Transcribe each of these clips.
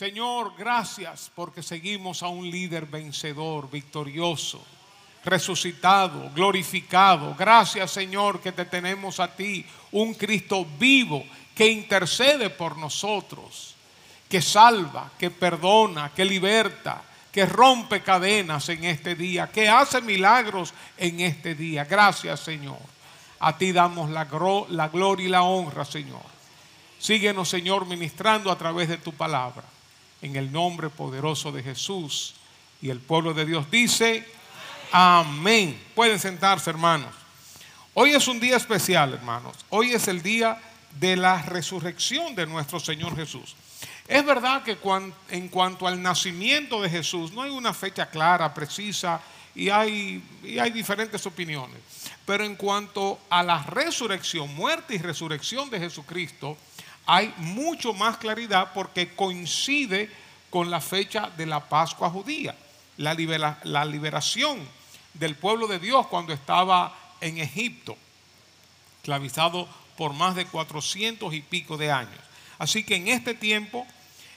Señor, gracias porque seguimos a un líder vencedor, victorioso, resucitado, glorificado. Gracias, Señor, que te tenemos a ti, un Cristo vivo que intercede por nosotros, que salva, que perdona, que liberta, que rompe cadenas en este día, que hace milagros en este día. Gracias, Señor. A ti damos la, gloria y la honra, Señor. Síguenos, Señor, ministrando a través de tu palabra. En el nombre poderoso de Jesús. Y el pueblo de Dios dice, amén. Pueden sentarse, hermanos. Hoy es un día especial, hermanos. Hoy es el día de la resurrección de nuestro Señor Jesús. Es verdad que en cuanto al nacimiento de Jesús no hay una fecha clara, precisa, y hay, y hay diferentes opiniones. Pero en cuanto a la resurrección, muerte y resurrección de Jesucristo, hay mucho más claridad porque coincide con la fecha de la Pascua judía, la, liberación del pueblo de Dios cuando estaba en Egipto, esclavizado por más de cuatrocientos y pico de años. Así que en este tiempo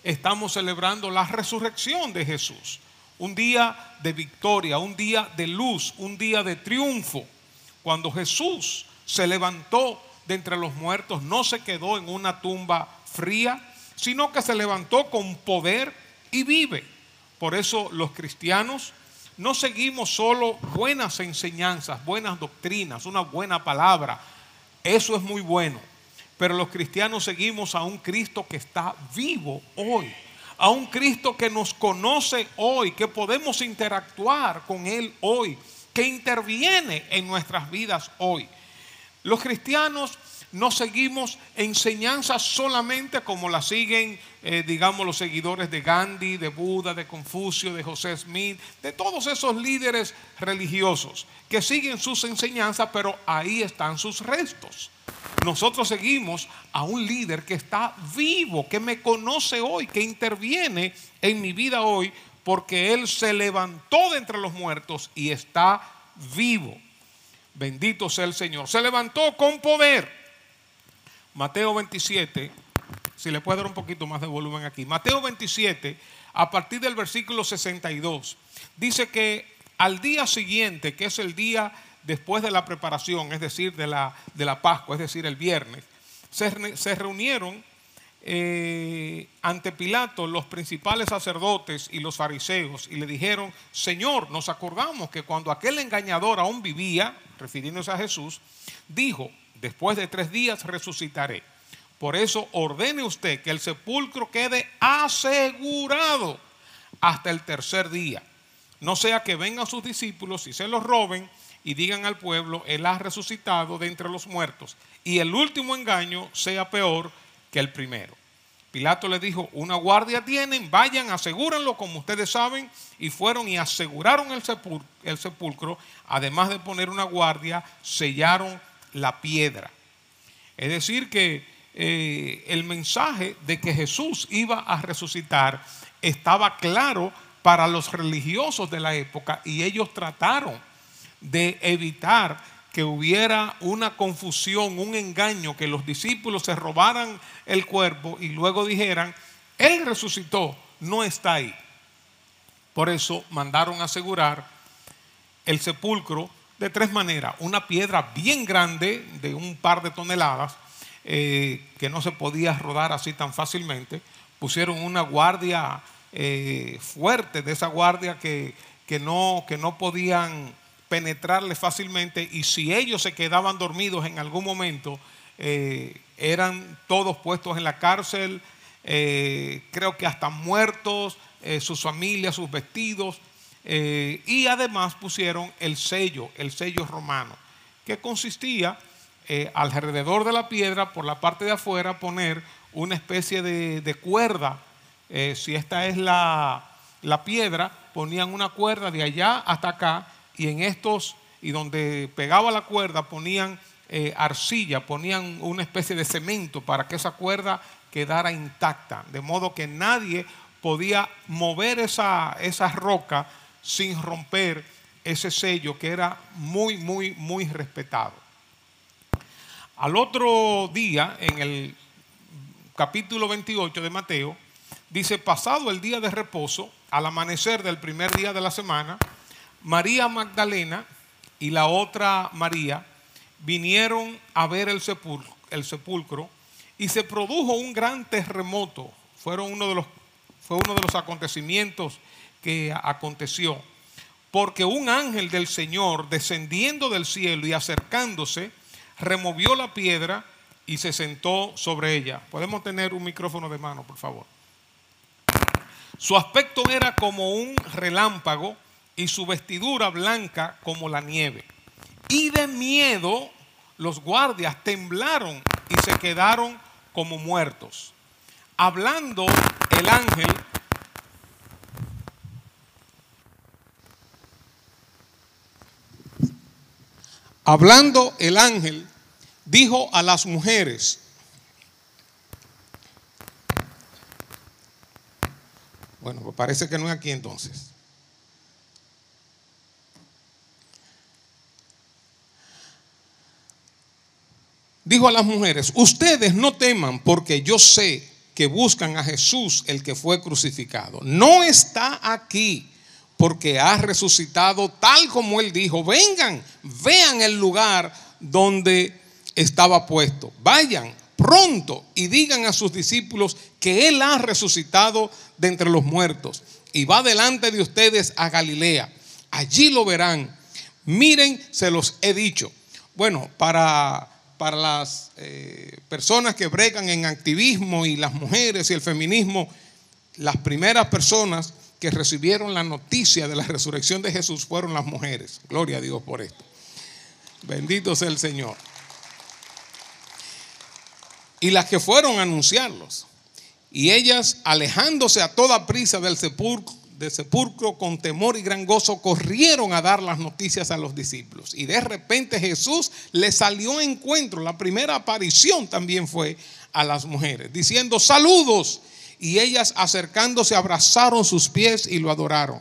estamos celebrando la resurrección de Jesús. Un día de victoria, un día de luz, un día de triunfo. Cuando Jesús se levantó de entre los muertos, no se quedó en una tumba fría, sino que se levantó con poder y vive. Por eso los cristianos no seguimos solo buenas enseñanzas, buenas doctrinas, una buena palabra. Eso es muy bueno pero los cristianos seguimos a un Cristo que está vivo hoy, a un Cristo que nos conoce hoy, que podemos interactuar con Él hoy, que interviene en nuestras vidas hoy. Los cristianos no seguimos enseñanzas solamente como las siguen, eh, digamos, los seguidores de Gandhi, de Buda, de Confucio, de José Smith, de todos esos líderes religiosos que siguen sus enseñanzas, pero ahí están sus restos. Nosotros seguimos a un líder que está vivo, que me conoce hoy, que interviene en mi vida hoy, porque Él se levantó de entre los muertos y está vivo. Bendito sea el Señor. Se levantó con poder. Mateo 27, si le puedo dar un poquito más de volumen aquí. Mateo 27, a partir del versículo 62, dice que al día siguiente, que es el día después de la preparación, es decir, de la, de la Pascua, es decir, el viernes, se, reunieron eh, ante Pilato los principales sacerdotes y los fariseos y le dijeron, Señor, nos acordamos que cuando aquel engañador aún vivía, refiriéndose a Jesús, dijo, después de tres días resucitaré. Por eso ordene usted que el sepulcro quede asegurado hasta el tercer día. No sea que vengan sus discípulos y se los roben y digan al pueblo, Él ha resucitado de entre los muertos, y el último engaño sea peor que el primero. Pilato le dijo, una guardia tienen, vayan, asegúrenlo como ustedes saben, y fueron y aseguraron el, sepulcro, además de poner una guardia, sellaron la piedra. Es decir, que eh, el mensaje de que Jesús iba a resucitar estaba claro para los religiosos de la época y ellos trataron de evitar que hubiera una confusión, un engaño, que los discípulos se robaran el cuerpo y luego dijeran, Él resucitó, no está ahí. Por eso mandaron asegurar el sepulcro de tres maneras. Una piedra bien grande de un par de toneladas, eh, que no se podía rodar así tan fácilmente. Pusieron una guardia eh, fuerte, de esa guardia que, que, no, que no podían penetrarle fácilmente y si ellos se quedaban dormidos en algún momento, eh, eran todos puestos en la cárcel, eh, creo que hasta muertos, eh, sus familias, sus vestidos, y además pusieron el sello, el sello romano, que consistía alrededor de la piedra, por la parte de afuera, poner una especie de, cuerda. si esta es la, la piedra, ponían una cuerda de allá hasta acá y en estos, y donde pegaba la cuerda, ponían eh, arcilla, ponían una especie de cemento para que esa cuerda quedara intacta, de modo que nadie podía mover esa, esa roca sin romper ese sello que era muy, muy, muy respetado. Al otro día, en el capítulo 28 de Mateo, dice, pasado el día de reposo, al amanecer del primer día de la semana, María Magdalena y la otra María vinieron a ver el sepulcro, y se produjo un gran terremoto. Fueron uno de los, fue uno de los acontecimientos que aconteció. Porque un ángel del Señor, descendiendo del cielo y acercándose, removió la piedra y se sentó sobre ella. Podemos tener un micrófono de mano, por favor. Su aspecto era como un relámpago y su vestidura blanca como la nieve. Y de miedo los guardias temblaron y se quedaron como muertos. Hablando el ángel, hablando el ángel, dijo a las mujeres, bueno, pues parece que no es aquí entonces. A las mujeres, ustedes no teman porque yo sé que buscan a Jesús el que fue crucificado. No está aquí porque ha resucitado tal como él dijo. Vengan, vean el lugar donde estaba puesto. Vayan pronto y digan a sus discípulos que él ha resucitado de entre los muertos y va delante de ustedes a Galilea. Allí lo verán. Miren, se los he dicho. Bueno, para para las eh, personas que bregan en activismo y las mujeres y el feminismo, las primeras personas que recibieron la noticia de la resurrección de Jesús fueron las mujeres. Gloria a Dios por esto. Bendito sea el Señor. Y las que fueron a anunciarlos. Y ellas, alejándose a toda prisa del sepulcro, sepulcro con temor y gran gozo corrieron a dar las noticias a los discípulos. Y de repente Jesús les salió a encuentro. La primera aparición también fue a las mujeres, diciendo saludos. Y ellas acercándose abrazaron sus pies y lo adoraron.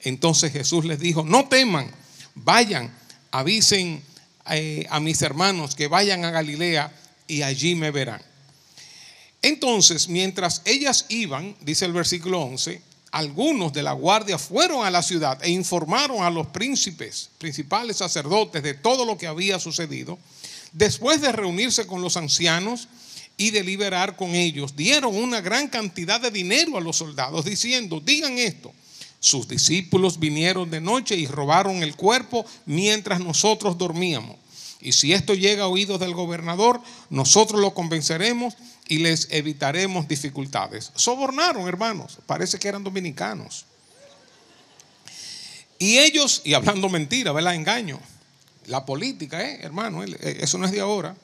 Entonces Jesús les dijo, no teman, vayan, avisen eh, a mis hermanos que vayan a Galilea y allí me verán. Entonces, mientras ellas iban, dice el versículo 11, algunos de la guardia fueron a la ciudad e informaron a los príncipes, principales sacerdotes de todo lo que había sucedido. Después de reunirse con los ancianos y deliberar con ellos, dieron una gran cantidad de dinero a los soldados diciendo, digan esto, sus discípulos vinieron de noche y robaron el cuerpo mientras nosotros dormíamos. Y si esto llega a oídos del gobernador, nosotros lo convenceremos y les evitaremos dificultades. Sobornaron, hermanos, parece que eran dominicanos. Y ellos, y hablando mentira, ¿verdad? Engaño. La política, ¿eh, hermano? Eh, eso no es de ahora.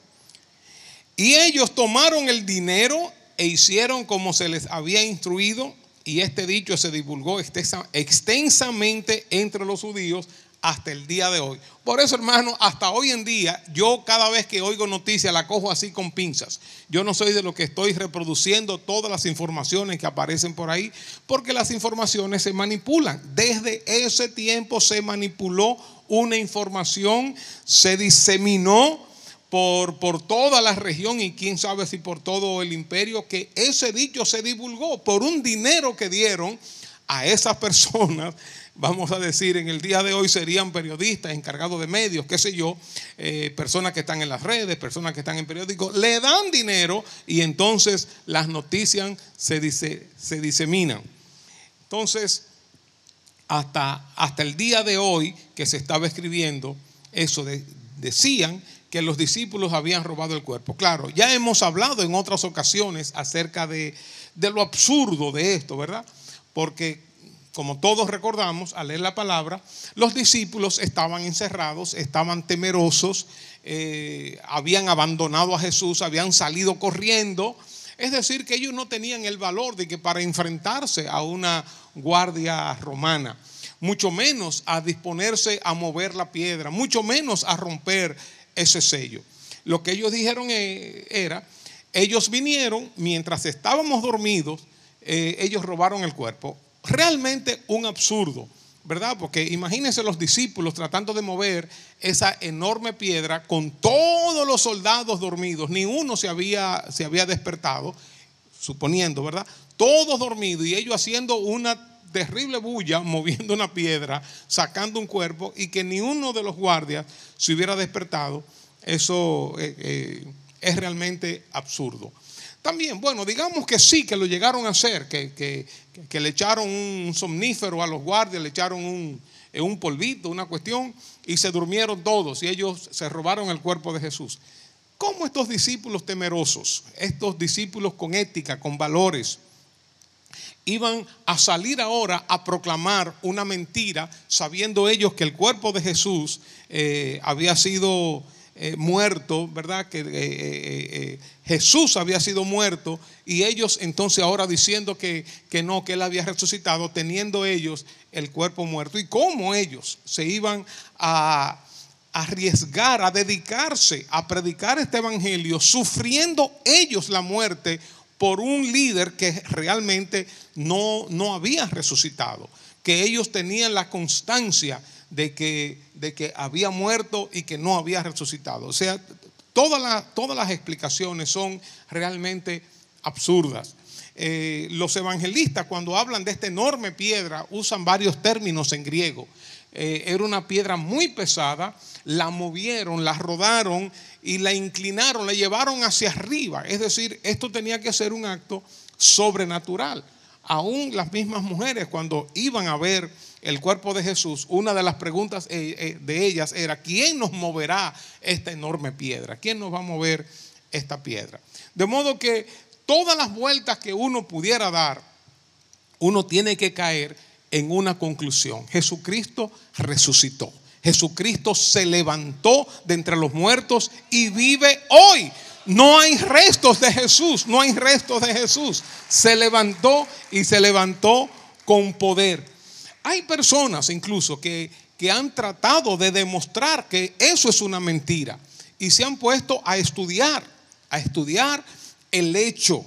Y ellos tomaron el dinero e hicieron como se les había instruido, y este dicho se divulgó extensamente entre los judíos hasta el día de hoy. Por eso, hermano, hasta hoy en día, yo cada vez que oigo noticias la cojo así con pinzas. Yo no soy de lo que estoy reproduciendo todas las informaciones que aparecen por ahí, porque las informaciones se manipulan. Desde ese tiempo se manipuló una información, se diseminó por, por toda la región y quién sabe si por todo el imperio, que ese dicho se divulgó por un dinero que dieron a esas personas vamos a decir, en el día de hoy serían periodistas, encargados de medios, qué sé yo, eh, personas que están en las redes, personas que están en periódicos, le dan dinero y entonces las noticias se, diseminan. Entonces, hasta, hasta el día de hoy que se estaba escribiendo, eso decían que los discípulos habían robado el cuerpo. Claro, ya hemos hablado en otras ocasiones acerca de, de lo absurdo de esto, ¿verdad? Porque como todos recordamos al leer la palabra, los discípulos estaban encerrados, estaban temerosos, eh, habían abandonado a Jesús, habían salido corriendo. Es decir, que ellos no tenían el valor de que para enfrentarse a una guardia romana, mucho menos a disponerse a mover la piedra, mucho menos a romper ese sello. Lo que ellos dijeron eh, era, ellos vinieron mientras estábamos dormidos, eh, ellos robaron el cuerpo realmente un absurdo, ¿verdad? Porque imagínense los discípulos tratando de mover esa enorme piedra con todos los soldados dormidos, ni uno se había, se había despertado, suponiendo, ¿verdad? Todos dormidos y ellos haciendo una terrible bulla, moviendo una piedra, sacando un cuerpo y que ni uno de los guardias se hubiera despertado, eso eh, eh, es realmente absurdo. También, bueno, digamos que sí, que lo llegaron a hacer, que, le echaron un somnífero a los guardias, le echaron un, eh, un polvito, una cuestión, y se durmieron todos y ellos se robaron el cuerpo de Jesús. ¿Cómo estos discípulos temerosos, estos discípulos con ética, con valores, iban a salir ahora a proclamar una mentira, sabiendo ellos que el cuerpo de Jesús eh, había sido eh, muerto, ¿verdad? Que eh, Jesús había sido muerto y ellos entonces ahora diciendo que, que no, que él había resucitado, teniendo ellos el cuerpo muerto. ¿Y cómo ellos se iban a arriesgar, a dedicarse a predicar este evangelio, sufriendo ellos la muerte por un líder que realmente no, no había resucitado, que ellos tenían la constancia de que, de que había muerto y que no había resucitado. O sea, todas, todas las explicaciones son realmente absurdas. Eh, los evangelistas cuando hablan de esta enorme piedra usan varios términos en griego. Eh, era una piedra muy pesada, la movieron, la rodaron y la inclinaron, la llevaron hacia arriba. Es decir, esto tenía que ser un acto sobrenatural. Aún las mismas mujeres cuando iban a ver el cuerpo de Jesús, una de las preguntas eh, de ellas era, ¿quién nos moverá esta enorme piedra? ¿Quién nos va a mover esta piedra? De modo que todas las vueltas que uno pudiera dar, uno tiene que caer en una conclusión. Jesucristo resucitó. Jesucristo se levantó de entre los muertos y vive hoy. No hay restos de Jesús, no hay restos de Jesús. Se levantó y se levantó con poder. Hay personas incluso que, que han tratado de demostrar que eso es una mentira y se han puesto a estudiar, a estudiar el hecho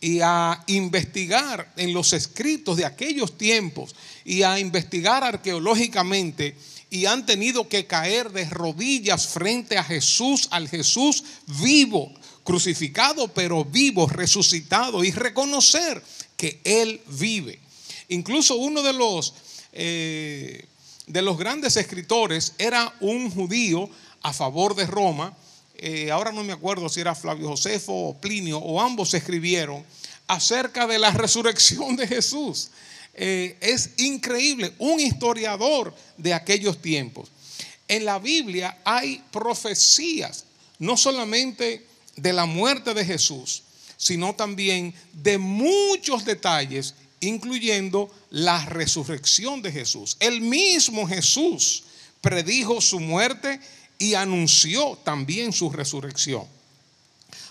y a investigar en los escritos de aquellos tiempos y a investigar arqueológicamente y han tenido que caer de rodillas frente a Jesús, al Jesús vivo, crucificado pero vivo, resucitado y reconocer que Él vive. Incluso uno de los, eh, de los grandes escritores era un judío a favor de Roma eh, ahora no me acuerdo si era Flavio Josefo o Plinio, o ambos escribieron acerca de la resurrección de Jesús. Eh, es increíble, un historiador de aquellos tiempos. En la Biblia hay profecías, no solamente de la muerte de Jesús, sino también de muchos detalles, incluyendo la resurrección de Jesús. El mismo Jesús predijo su muerte y anunció también su resurrección.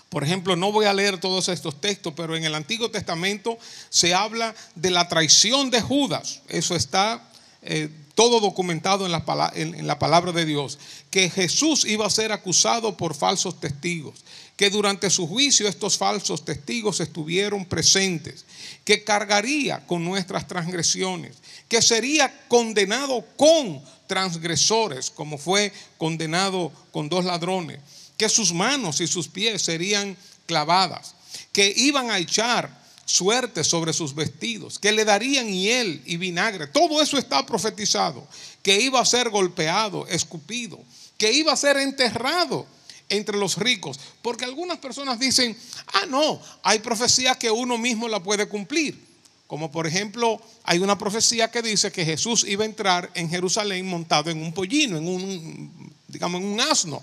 Por ejemplo, no voy a leer todos estos textos, pero en el Antiguo Testamento se habla de la traición de Judas. Eso está eh, todo documentado en la, en la palabra de Dios. Que Jesús iba a ser acusado por falsos testigos. Que durante su juicio estos falsos testigos estuvieron presentes. Que cargaría con nuestras transgresiones. Que sería condenado con transgresores, como fue condenado con dos ladrones, que sus manos y sus pies serían clavadas, que iban a echar suerte sobre sus vestidos, que le darían hiel y vinagre. Todo eso está profetizado, que iba a ser golpeado, escupido, que iba a ser enterrado entre los ricos. Porque algunas personas dicen, ah, no, hay profecía que uno mismo la puede cumplir. Como por ejemplo, hay una profecía que dice que Jesús iba a entrar en Jerusalén montado en un pollino, en un, digamos, en un asno.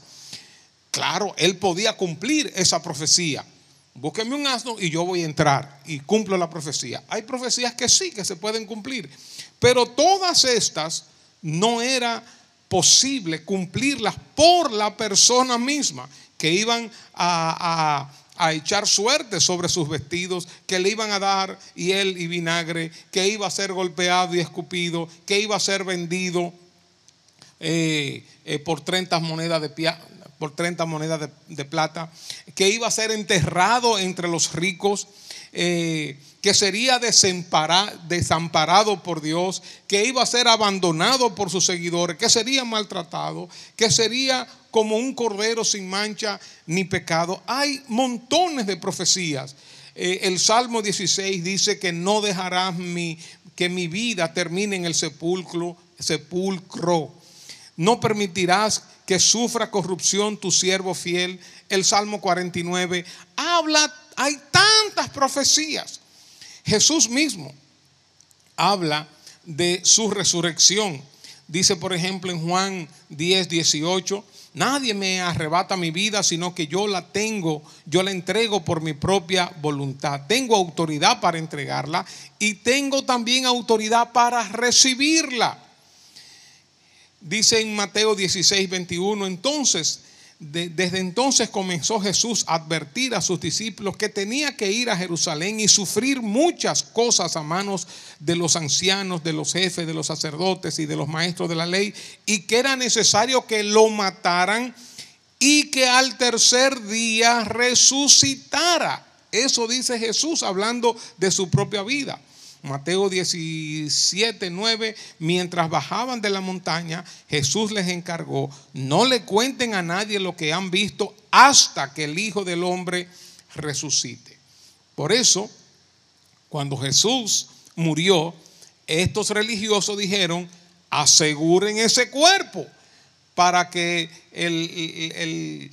Claro, él podía cumplir esa profecía. Búsqueme un asno y yo voy a entrar y cumplo la profecía. Hay profecías que sí, que se pueden cumplir. Pero todas estas no era posible cumplirlas por la persona misma, que iban a a echar suerte sobre sus vestidos, que le iban a dar hiel y vinagre, que iba a ser golpeado y escupido, que iba a ser vendido eh, eh, por 30 monedas de por 30 monedas de, plata, que iba a ser enterrado entre los ricos, eh, que sería desamparado por Dios, que iba a ser abandonado por sus seguidores, que sería maltratado, que sería como un cordero sin mancha ni pecado. Hay montones de profecías Eh, el Salmo 16 dice que no dejarás mi, que mi vida termine en el sepulcro, sepulcro. No permitirás que sufra corrupción tu siervo fiel. El Salmo 49 habla, hay tantas profecías. Jesús mismo habla de su resurrección. Dice, por ejemplo, en Juan 10, 18, nadie me arrebata mi vida, sino que yo la tengo, yo la entrego por mi propia voluntad. Tengo autoridad para entregarla y tengo también autoridad para recibirla. Dice en Mateo 16, 21, entonces desde entonces comenzó Jesús a advertir a sus discípulos que tenía que ir a Jerusalén y sufrir muchas cosas a manos de los ancianos, de los jefes, de los sacerdotes y de los maestros de la ley, y que era necesario que lo mataran y que al tercer día resucitara. Eso dice Jesús hablando de su propia vida. Mateo 17, 9, mientras bajaban de la montaña, Jesús les encargó, no le cuenten a nadie lo que han visto hasta que el Hijo del Hombre resucite. Por eso, cuando Jesús murió, estos religiosos dijeron, aseguren ese cuerpo para que eh,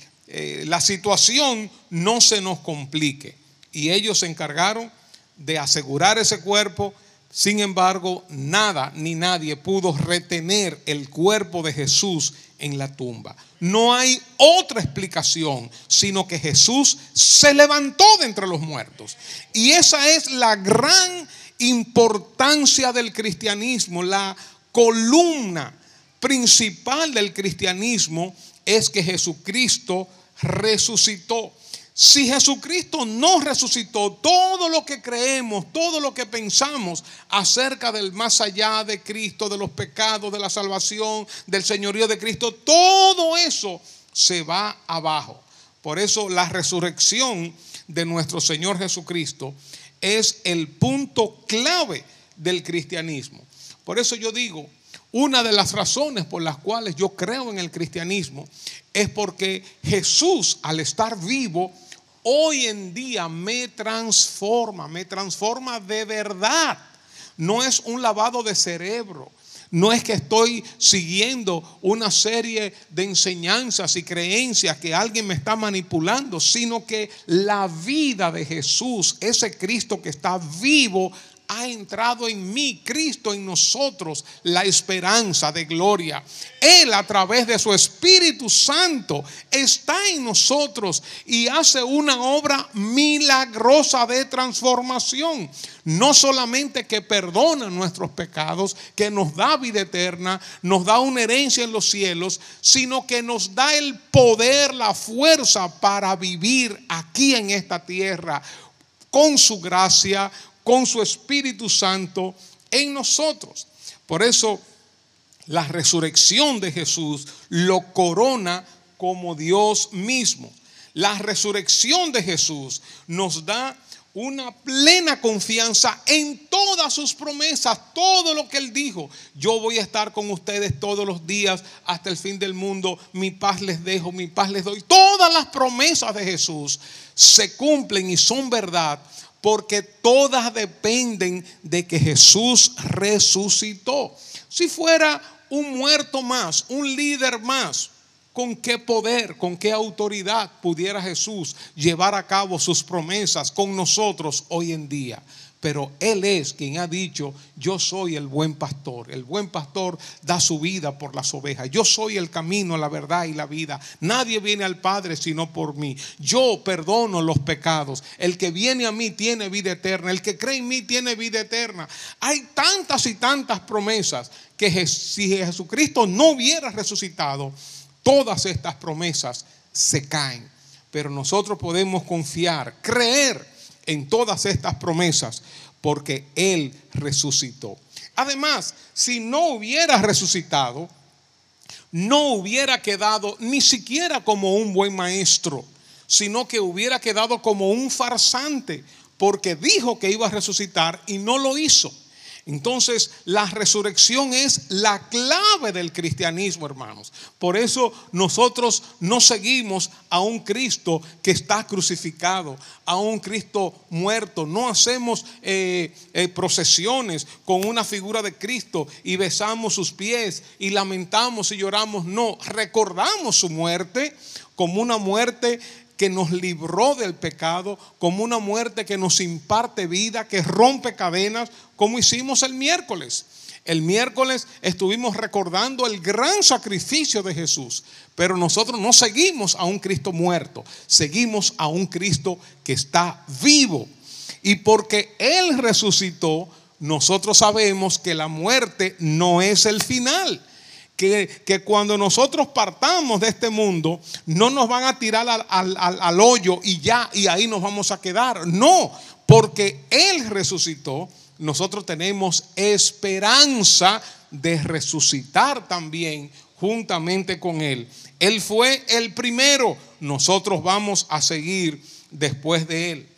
la situación no se nos complique. Y ellos se encargaron de asegurar ese cuerpo. Sin embargo, nada ni nadie pudo retener el cuerpo de Jesús en la tumba. No hay otra explicación, sino que Jesús se levantó de entre los muertos. Y esa es la gran importancia del cristianismo, la columna principal del cristianismo es que Jesucristo resucitó. Si Jesucristo no resucitó, todo lo que creemos, todo lo que pensamos acerca del más allá de Cristo, de los pecados, de la salvación, del señorío de Cristo, todo eso se va abajo. Por eso la resurrección de nuestro Señor Jesucristo es el punto clave del cristianismo. Por eso yo digo, una de las razones por las cuales yo creo en el cristianismo es porque Jesús al estar vivo, hoy en día me transforma, me transforma de verdad. No es un lavado de cerebro. No es que estoy siguiendo una serie de enseñanzas y creencias que alguien me está manipulando, sino que la vida de Jesús, ese Cristo que está vivo, ha entrado en mí, Cristo en nosotros, la esperanza de gloria. Él a través de su Espíritu Santo está en nosotros y hace una obra milagrosa de transformación. No solamente que perdona nuestros pecados, que nos da vida eterna, nos da una herencia en los cielos, sino que nos da el poder, la fuerza para vivir aquí en esta tierra con su gracia, con su Espíritu Santo en nosotros. Por eso la resurrección de Jesús lo corona como Dios mismo. La resurrección de Jesús nos da una plena confianza en todas sus promesas, todo lo que Él dijo. Yo voy a estar con ustedes todos los días hasta el fin del mundo. Mi paz les dejo, mi paz les doy. Todas las promesas de Jesús se cumplen y son verdad porque todas dependen de que Jesús resucitó. Si fuera un muerto más, un líder más, ¿con qué poder, con qué autoridad pudiera Jesús llevar a cabo sus promesas con nosotros hoy en día? Pero Él es quien ha dicho, yo soy el buen pastor. El buen pastor da su vida por las ovejas. Yo soy el camino, la verdad y la vida. Nadie viene al Padre sino por mí. Yo perdono los pecados. El que viene a mí tiene vida eterna. El que cree en mí tiene vida eterna. Hay tantas y tantas promesas que si Jesucristo no hubiera resucitado, todas estas promesas se caen. Pero nosotros podemos confiar, creer en todas estas promesas porque Él resucitó. Además, si no hubiera resucitado, no hubiera quedado ni siquiera como un buen maestro, sino que hubiera quedado como un farsante, porque dijo que iba a resucitar y no lo hizo. Entonces, la resurrección es la clave del cristianismo, hermanos. Por eso nosotros no seguimos a un Cristo que está crucificado, a un Cristo muerto. No hacemos eh, eh, procesiones con una figura de Cristo y besamos sus pies y lamentamos y lloramos. No, recordamos su muerte como una muerte que nos libró del pecado, como una muerte que nos imparte vida, que rompe cadenas, como hicimos el miércoles. El miércoles estuvimos recordando el gran sacrificio de Jesús, pero nosotros no seguimos a un Cristo muerto, seguimos a un Cristo que está vivo. Y porque Él resucitó, nosotros sabemos que la muerte no es el final que, cuando nosotros partamos de este mundo, no nos van a tirar al, al hoyo y ya, y ahí nos vamos a quedar. No, porque Él resucitó, nosotros tenemos esperanza de resucitar también juntamente con Él. Él fue el primero, nosotros vamos a seguir después de Él.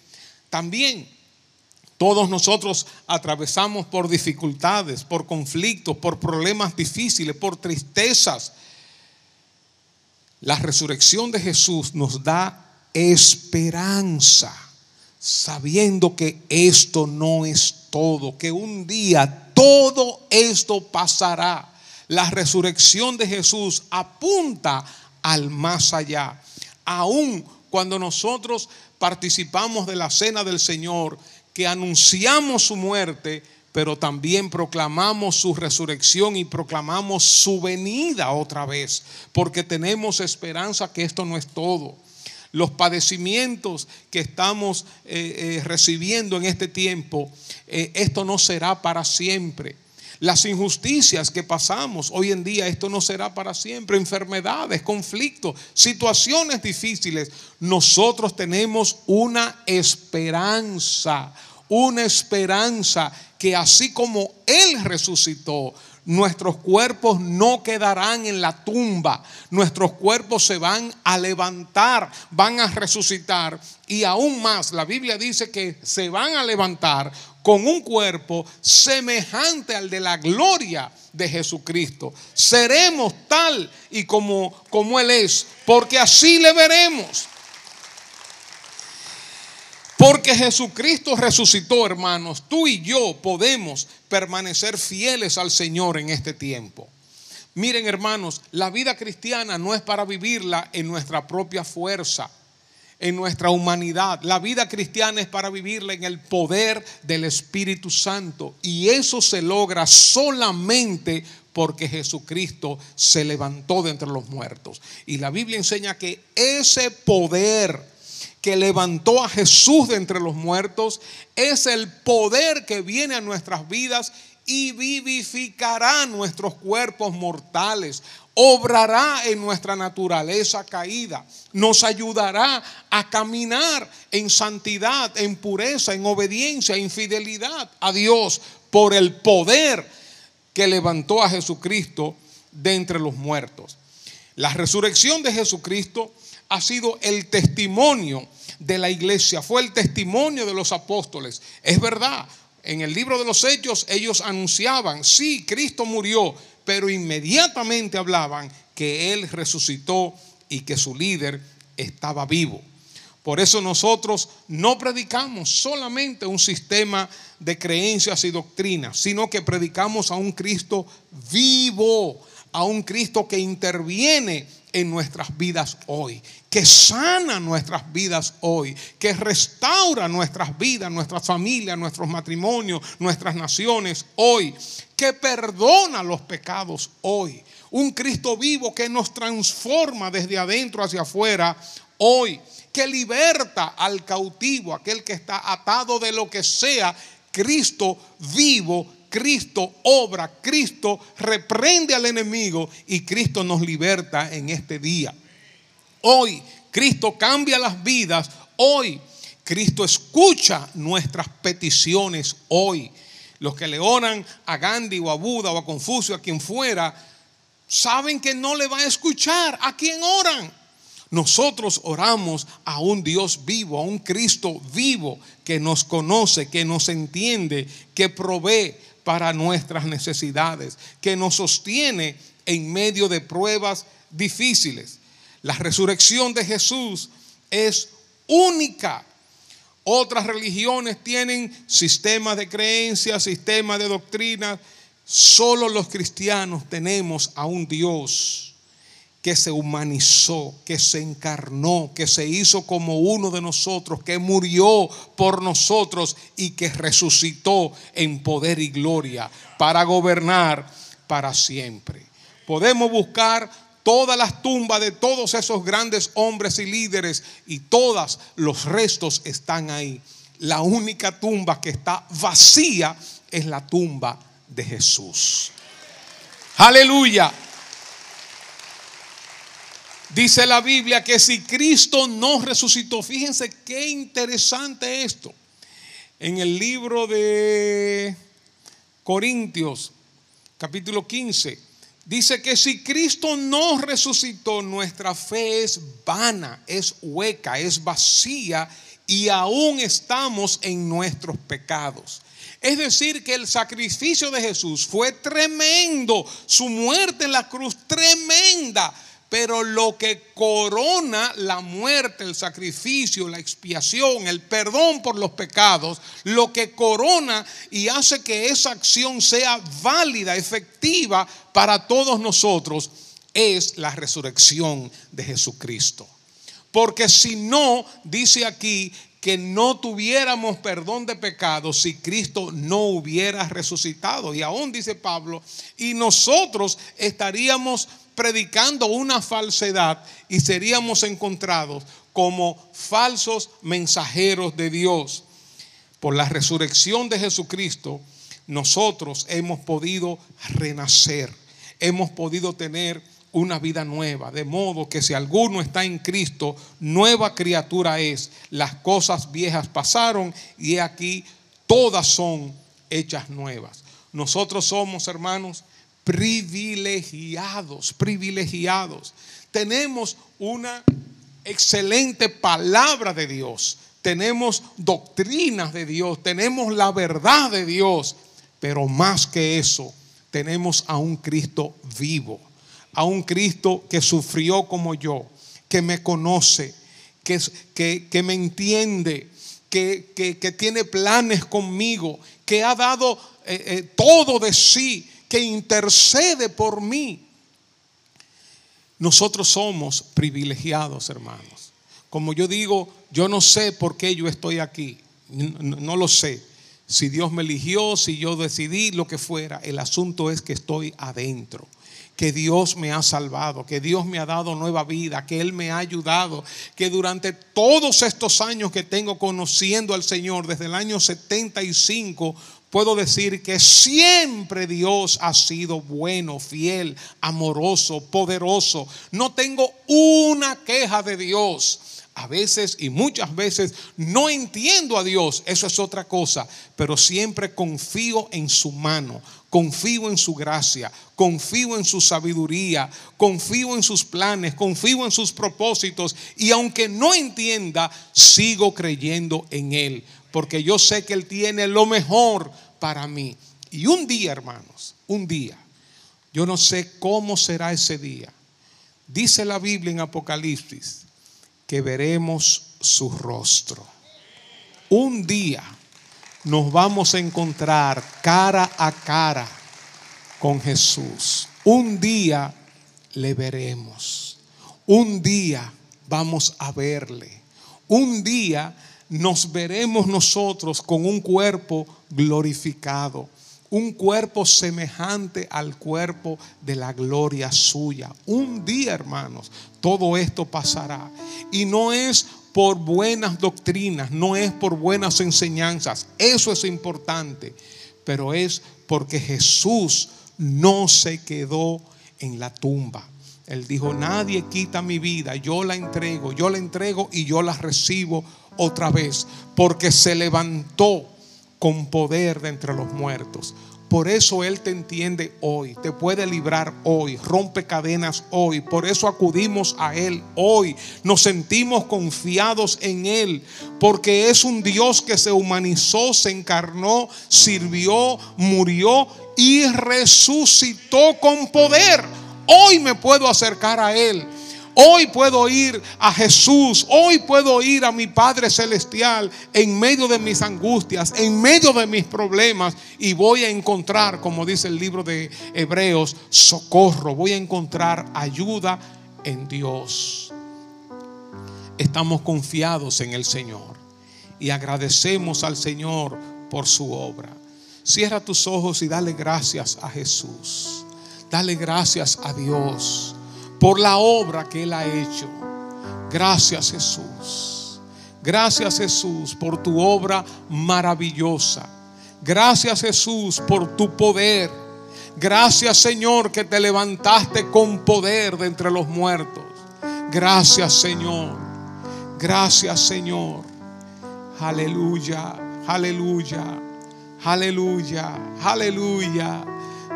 También todos nosotros atravesamos por dificultades, por conflictos, por problemas difíciles, por tristezas. La resurrección de Jesús nos da esperanza, sabiendo que esto no es todo, que un día todo esto pasará. La resurrección de Jesús apunta al más allá. Aún cuando nosotros participamos de la cena del Señor, que anunciamos su muerte, pero también proclamamos su resurrección y proclamamos su venida otra vez, porque tenemos esperanza que esto no es todo. Los padecimientos que estamos eh, eh, recibiendo en este tiempo, eh, esto no será para siempre. Las injusticias que pasamos hoy en día, esto no será para siempre. Enfermedades, conflictos, situaciones difíciles. Nosotros tenemos una esperanza, una esperanza que así como Él resucitó, nuestros cuerpos no quedarán en la tumba, nuestros cuerpos se van a levantar, van a resucitar y aún más, la Biblia dice que se van a levantar con un cuerpo semejante al de la gloria de Jesucristo. Seremos tal y como, como Él es, porque así le veremos. Porque Jesucristo resucitó, hermanos, tú y yo podemos permanecer fieles al Señor en este tiempo. Miren, hermanos, la vida cristiana no es para vivirla en nuestra propia fuerza en nuestra humanidad. La vida cristiana es para vivirla en el poder del Espíritu Santo. Y eso se logra solamente porque Jesucristo se levantó de entre los muertos. Y la Biblia enseña que ese poder que levantó a Jesús de entre los muertos es el poder que viene a nuestras vidas y vivificará nuestros cuerpos mortales, obrará en nuestra naturaleza caída, nos ayudará a caminar en santidad, en pureza, en obediencia, en fidelidad a Dios por el poder que levantó a Jesucristo de entre los muertos. La resurrección de Jesucristo ha sido el testimonio de la iglesia, fue el testimonio de los apóstoles. Es verdad, en el libro de los hechos ellos anunciaban, sí, Cristo murió, pero inmediatamente hablaban que Él resucitó y que su líder estaba vivo. Por eso nosotros no predicamos solamente un sistema de creencias y doctrinas, sino que predicamos a un Cristo vivo, a un Cristo que interviene en nuestras vidas hoy, que sana nuestras vidas hoy, que restaura nuestras vidas, nuestras familias, nuestros matrimonios, nuestras naciones hoy, que perdona los pecados hoy. Un Cristo vivo que nos transforma desde adentro hacia afuera hoy, que liberta al cautivo, aquel que está atado de lo que sea, Cristo vivo Cristo obra, Cristo reprende al enemigo y Cristo nos liberta en este día. Hoy Cristo cambia las vidas, hoy Cristo escucha nuestras peticiones hoy. Los que le oran a Gandhi o a Buda o a Confucio, a quien fuera, saben que no le va a escuchar. ¿A quién oran? Nosotros oramos a un Dios vivo, a un Cristo vivo que nos conoce, que nos entiende, que provee para nuestras necesidades, que nos sostiene en medio de pruebas difíciles. La resurrección de Jesús es única. Otras religiones tienen sistemas de creencias, sistemas de doctrina. Solo los cristianos tenemos a un Dios que se humanizó, que se encarnó, que se hizo como uno de nosotros, que murió por nosotros y que resucitó en poder y gloria para gobernar para siempre. Podemos buscar todas las tumbas de todos esos grandes hombres y líderes y todos los restos están ahí. La única tumba que está vacía es la tumba de Jesús. Aleluya. Dice la Biblia que si Cristo no resucitó, fíjense qué interesante esto. En el libro de Corintios, capítulo 15, dice que si Cristo no resucitó, nuestra fe es vana, es hueca, es vacía y aún estamos en nuestros pecados. Es decir, que el sacrificio de Jesús fue tremendo, su muerte en la cruz tremenda pero lo que corona la muerte, el sacrificio, la expiación, el perdón por los pecados, lo que corona y hace que esa acción sea válida, efectiva para todos nosotros, es la resurrección de Jesucristo. Porque si no, dice aquí que no tuviéramos perdón de pecados si Cristo no hubiera resucitado. Y aún dice Pablo, y nosotros estaríamos predicando una falsedad y seríamos encontrados como falsos mensajeros de Dios. Por la resurrección de Jesucristo, nosotros hemos podido renacer, hemos podido tener una vida nueva. De modo que si alguno está en Cristo, nueva criatura es. Las cosas viejas pasaron y aquí todas son hechas nuevas. Nosotros somos, hermanos, privilegiados, privilegiados. Tenemos una excelente palabra de Dios, tenemos doctrinas de Dios, tenemos la verdad de Dios, pero más que eso, tenemos a un Cristo vivo, a un Cristo que sufrió como yo, que me conoce, que, que, que me entiende, que, que, tiene planes conmigo, que ha dado eh, eh, todo de sí que intercede por mí. Nosotros somos privilegiados, hermanos. Como yo digo, yo no sé por qué yo estoy aquí. No, lo sé. Si Dios me eligió, si yo decidí, lo que fuera. El asunto es que estoy adentro que Dios me ha salvado, que Dios me ha dado nueva vida, que Él me ha ayudado, que durante todos estos años que tengo conociendo al Señor, desde el año 75, puedo decir que siempre Dios ha sido bueno, fiel, amoroso, poderoso. No tengo una queja de Dios. A veces y muchas veces no entiendo a Dios, eso es otra cosa, pero siempre confío en su mano, confío en su gracia, confío en su sabiduría, confío en sus planes, confío en sus propósitos y aunque no entienda, sigo creyendo en Él porque yo sé que Él tiene lo mejor para mí. Y un día, hermanos, un día, yo no sé cómo será ese día. Dice la Biblia en Apocalipsis que veremos su rostro. Un día nos vamos a encontrar cara a cara con Jesús. Un día le veremos. Un día vamos a verle. Un día nos veremos nosotros con un cuerpo glorificado, un cuerpo semejante al cuerpo de la gloria suya. Un día, hermanos, todo esto pasará. Y no es por buenas doctrinas, no es por buenas enseñanzas, eso es importante, pero es porque Jesús no se quedó en la tumba. Él dijo, nadie quita mi vida, yo la entrego, yo la entrego y yo la recibo otra vez, porque se levantó con poder de entre los muertos. Por eso Él te entiende hoy, te puede librar hoy, rompe cadenas hoy. Por eso acudimos a Él hoy. Nos sentimos confiados en Él, porque es un Dios que se humanizó, se encarnó, sirvió, murió y resucitó con poder. Hoy me puedo acercar a Él. Hoy puedo ir a Jesús, hoy puedo ir a mi Padre Celestial en medio de mis angustias, en medio de mis problemas y voy a encontrar, como dice el libro de Hebreos, socorro, voy a encontrar ayuda en Dios. Estamos confiados en el Señor y agradecemos al Señor por su obra. Cierra tus ojos y dale gracias a Jesús. Dale gracias a Dios por la obra que Él ha hecho. Gracias Jesús. Gracias Jesús por tu obra maravillosa. Gracias Jesús por tu poder. Gracias Señor que te levantaste con poder de entre los muertos. Gracias Señor. Gracias Señor. Aleluya, aleluya, aleluya, aleluya.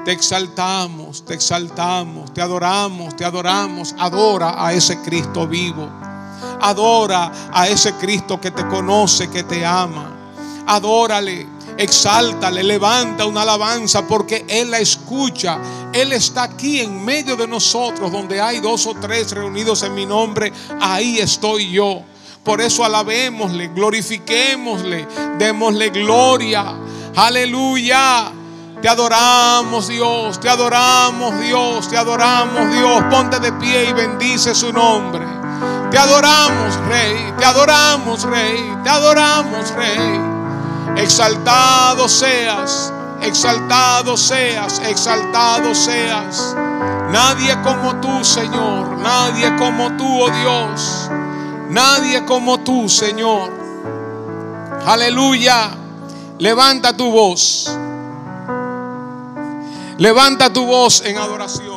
Te exaltamos, te exaltamos, te adoramos, te adoramos. Adora a ese Cristo vivo. Adora a ese Cristo que te conoce, que te ama. Adórale, exáltale, levanta una alabanza porque Él la escucha. Él está aquí en medio de nosotros, donde hay dos o tres reunidos en mi nombre. Ahí estoy yo. Por eso alabémosle, glorifiquémosle, démosle gloria. Aleluya. Te adoramos Dios, te adoramos Dios, te adoramos Dios. Ponte de pie y bendice su nombre. Te adoramos Rey, te adoramos Rey, te adoramos Rey. Exaltado seas, exaltado seas, exaltado seas. Nadie como tú, Señor, nadie como tú, oh Dios. Nadie como tú, Señor. Aleluya. Levanta tu voz. Levanta tu voz en adoración.